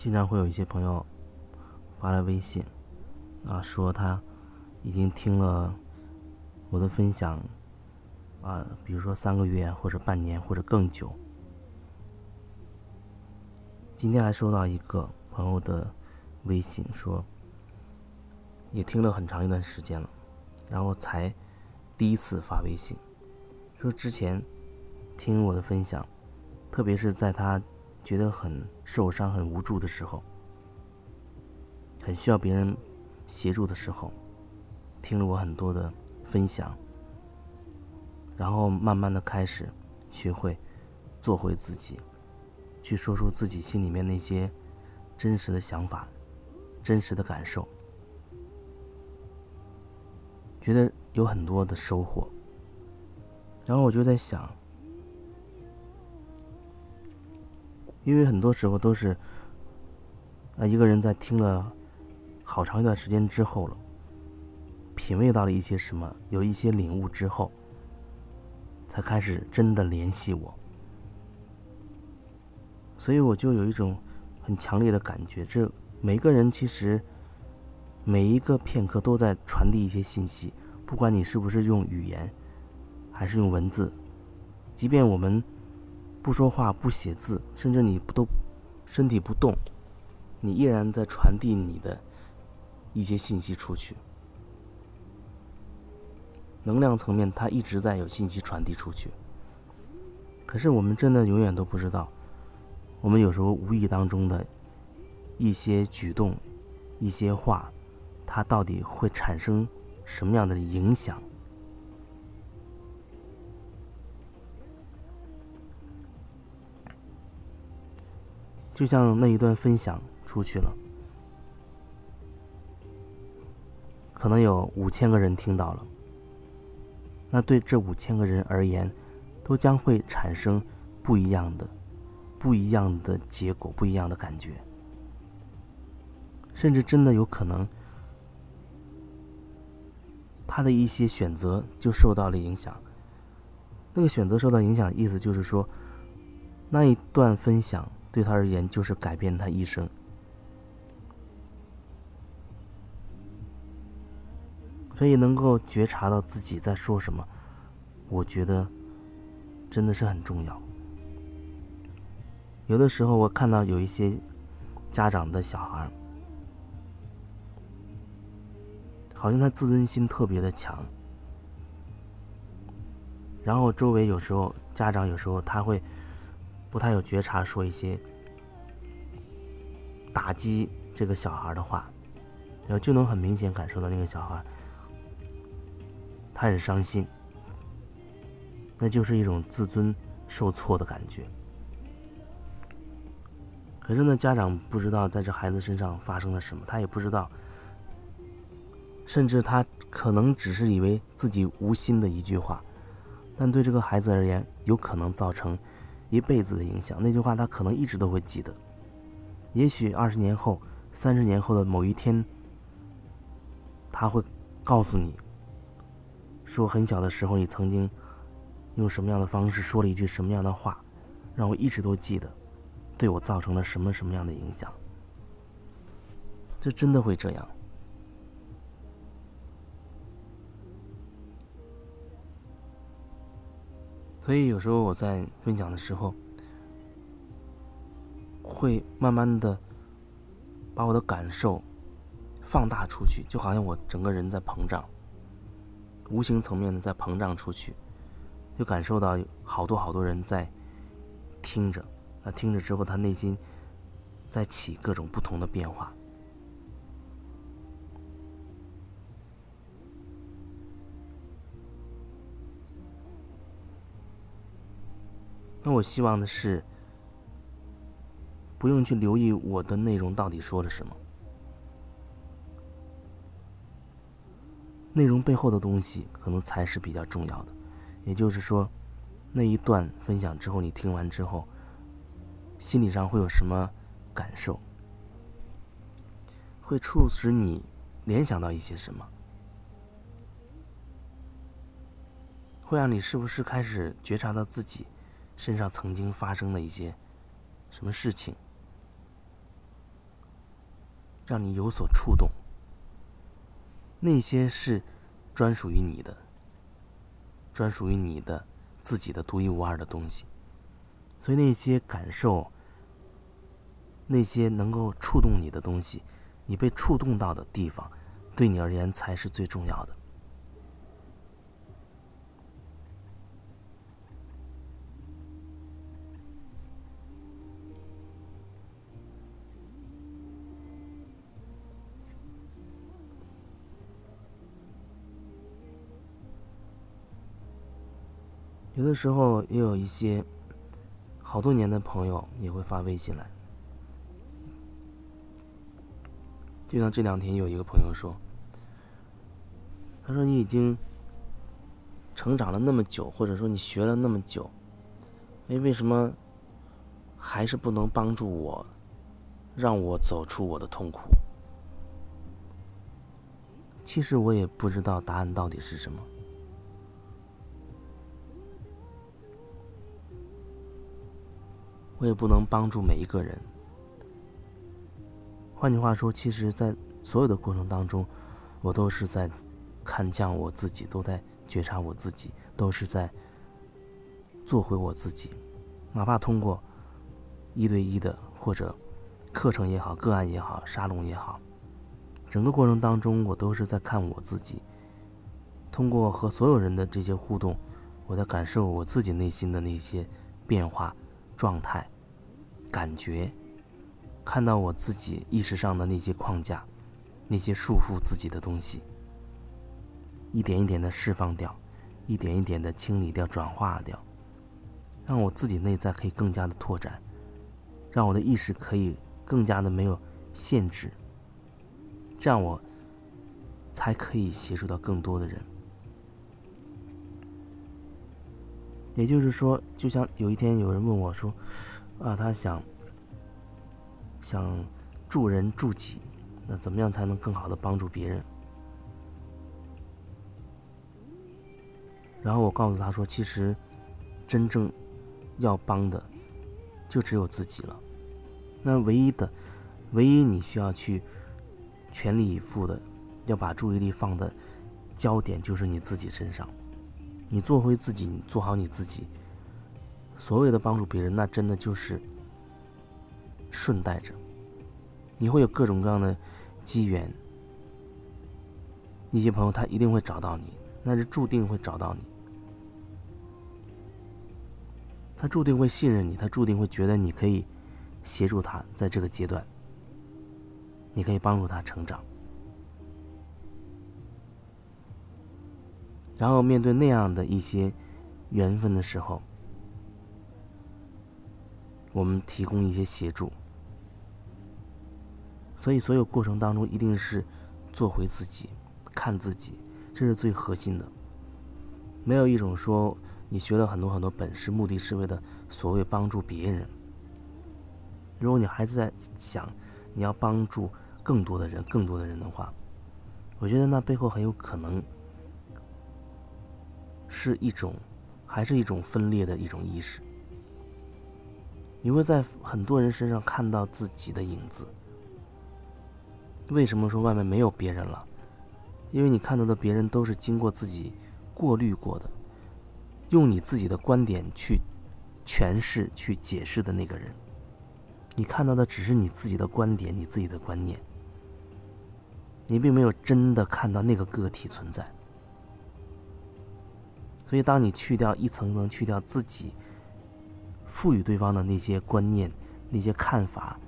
经常会有一些朋友发来微信，啊，说他已经听了我的分享，啊，比如说三个月或者半年或者更久。今天还收到一个朋友的微信，说也听了很长一段时间了，然后才第一次发微信，说之前听我的分享。特别是在他觉得很受伤、很无助的时候，很需要别人协助的时候，听了我很多的分享，然后慢慢的开始学会做回自己，去说出自己心里面那些真实的想法、真实的感受，觉得有很多的收获。然后我就在想。因为很多时候都是，啊，一个人在听了好长一段时间之后了，品味到了一些什么，有一些领悟之后，才开始真的联系我。所以我就有一种很强烈的感觉，这每个人其实每一个片刻都在传递一些信息，不管你是不是用语言，还是用文字，即便我们。不说话，不写字，甚至你不都身体不动，你依然在传递你的一些信息出去。能量层面，它一直在有信息传递出去。可是我们真的永远都不知道，我们有时候无意当中的一些举动、一些话，它到底会产生什么样的影响？就像那一段分享出去了，可能有五千个人听到了。那对这五千个人而言，都将会产生不一样的、不一样的结果，不一样的感觉。甚至真的有可能，他的一些选择就受到了影响。那个选择受到影响，意思就是说，那一段分享。对他而言，就是改变他一生。所以，能够觉察到自己在说什么，我觉得真的是很重要。有的时候，我看到有一些家长的小孩，好像他自尊心特别的强，然后周围有时候家长有时候他会。不太有觉察，说一些打击这个小孩的话，然后就能很明显感受到那个小孩他很伤心，那就是一种自尊受挫的感觉。可是呢，家长不知道在这孩子身上发生了什么，他也不知道，甚至他可能只是以为自己无心的一句话，但对这个孩子而言，有可能造成。一辈子的影响，那句话他可能一直都会记得。也许二十年后、三十年后的某一天，他会告诉你，说很小的时候你曾经用什么样的方式说了一句什么样的话，让我一直都记得，对我造成了什么什么样的影响。这真的会这样。所以有时候我在分享的时候，会慢慢的把我的感受放大出去，就好像我整个人在膨胀，无形层面的在膨胀出去，就感受到好多好多人在听着，那听着之后，他内心在起各种不同的变化。那我希望的是，不用去留意我的内容到底说了什么，内容背后的东西可能才是比较重要的。也就是说，那一段分享之后，你听完之后，心理上会有什么感受？会促使你联想到一些什么？会让你是不是开始觉察到自己？身上曾经发生的一些什么事情，让你有所触动。那些是专属于你的，专属于你的自己的独一无二的东西。所以那些感受，那些能够触动你的东西，你被触动到的地方，对你而言才是最重要的。有的时候也有一些好多年的朋友也会发微信来，就像这两天有一个朋友说，他说你已经成长了那么久，或者说你学了那么久，哎，为什么还是不能帮助我，让我走出我的痛苦？其实我也不知道答案到底是什么。我也不能帮助每一个人。换句话说，其实，在所有的过程当中，我都是在看降我自己，都在觉察我自己，都是在做回我自己。哪怕通过一对一的或者课程也好、个案也好、沙龙也好，整个过程当中，我都是在看我自己。通过和所有人的这些互动，我在感受我自己内心的那些变化。状态、感觉，看到我自己意识上的那些框架、那些束缚自己的东西，一点一点的释放掉，一点一点的清理掉、转化掉，让我自己内在可以更加的拓展，让我的意识可以更加的没有限制，这样我才可以协助到更多的人。也就是说，就像有一天有人问我说：“啊，他想想助人助己，那怎么样才能更好的帮助别人？”然后我告诉他说：“其实真正要帮的就只有自己了。那唯一的、唯一你需要去全力以赴的，要把注意力放的焦点就是你自己身上。”你做回自己，你做好你自己。所谓的帮助别人，那真的就是顺带着，你会有各种各样的机缘。一些朋友他一定会找到你，那是注定会找到你。他注定会信任你，他注定会觉得你可以协助他在这个阶段，你可以帮助他成长。然后面对那样的一些缘分的时候，我们提供一些协助。所以，所有过程当中一定是做回自己，看自己，这是最核心的。没有一种说你学了很多很多本事，目的是为了所谓帮助别人。如果你还是在想你要帮助更多的人、更多的人的话，我觉得那背后很有可能。是一种，还是一种分裂的一种意识？你会在很多人身上看到自己的影子。为什么说外面没有别人了？因为你看到的别人都是经过自己过滤过的，用你自己的观点去诠释、去解释的那个人。你看到的只是你自己的观点、你自己的观念，你并没有真的看到那个个体存在。所以，当你去掉一层层去掉自己赋予对方的那些观念、那些看法、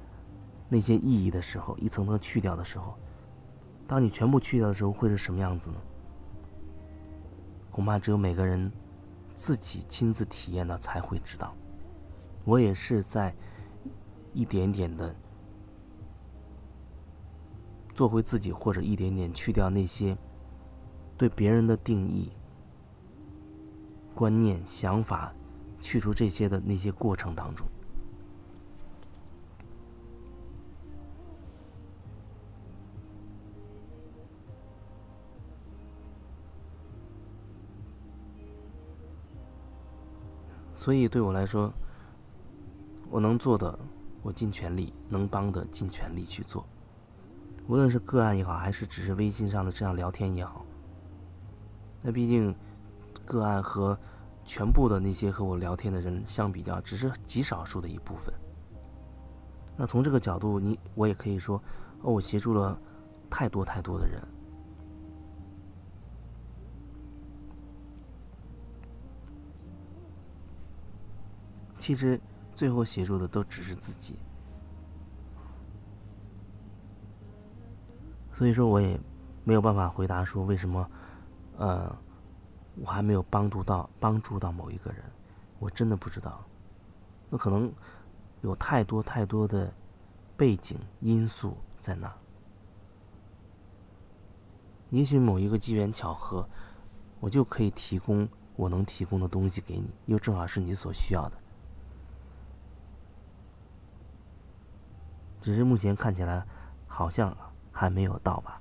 那些意义的时候，一层层去掉的时候，当你全部去掉的时候，会是什么样子呢？恐怕只有每个人自己亲自体验了才会知道。我也是在一点点的做回自己，或者一点点去掉那些对别人的定义。观念、想法，去除这些的那些过程当中，所以对我来说，我能做的，我尽全力；能帮的，尽全力去做。无论是个案也好，还是只是微信上的这样聊天也好，那毕竟个案和全部的那些和我聊天的人相比较，只是极少数的一部分。那从这个角度，你我也可以说，哦，我协助了太多太多的人。其实最后协助的都只是自己。所以说，我也没有办法回答说为什么，呃，我还没有帮助到帮助到某一个人，我真的不知道。那可能有太多太多的背景因素在那。也许某一个机缘巧合，我就可以提供我能提供的东西给你，又正好是你所需要的。只是目前看起来，好像。还没有到吧？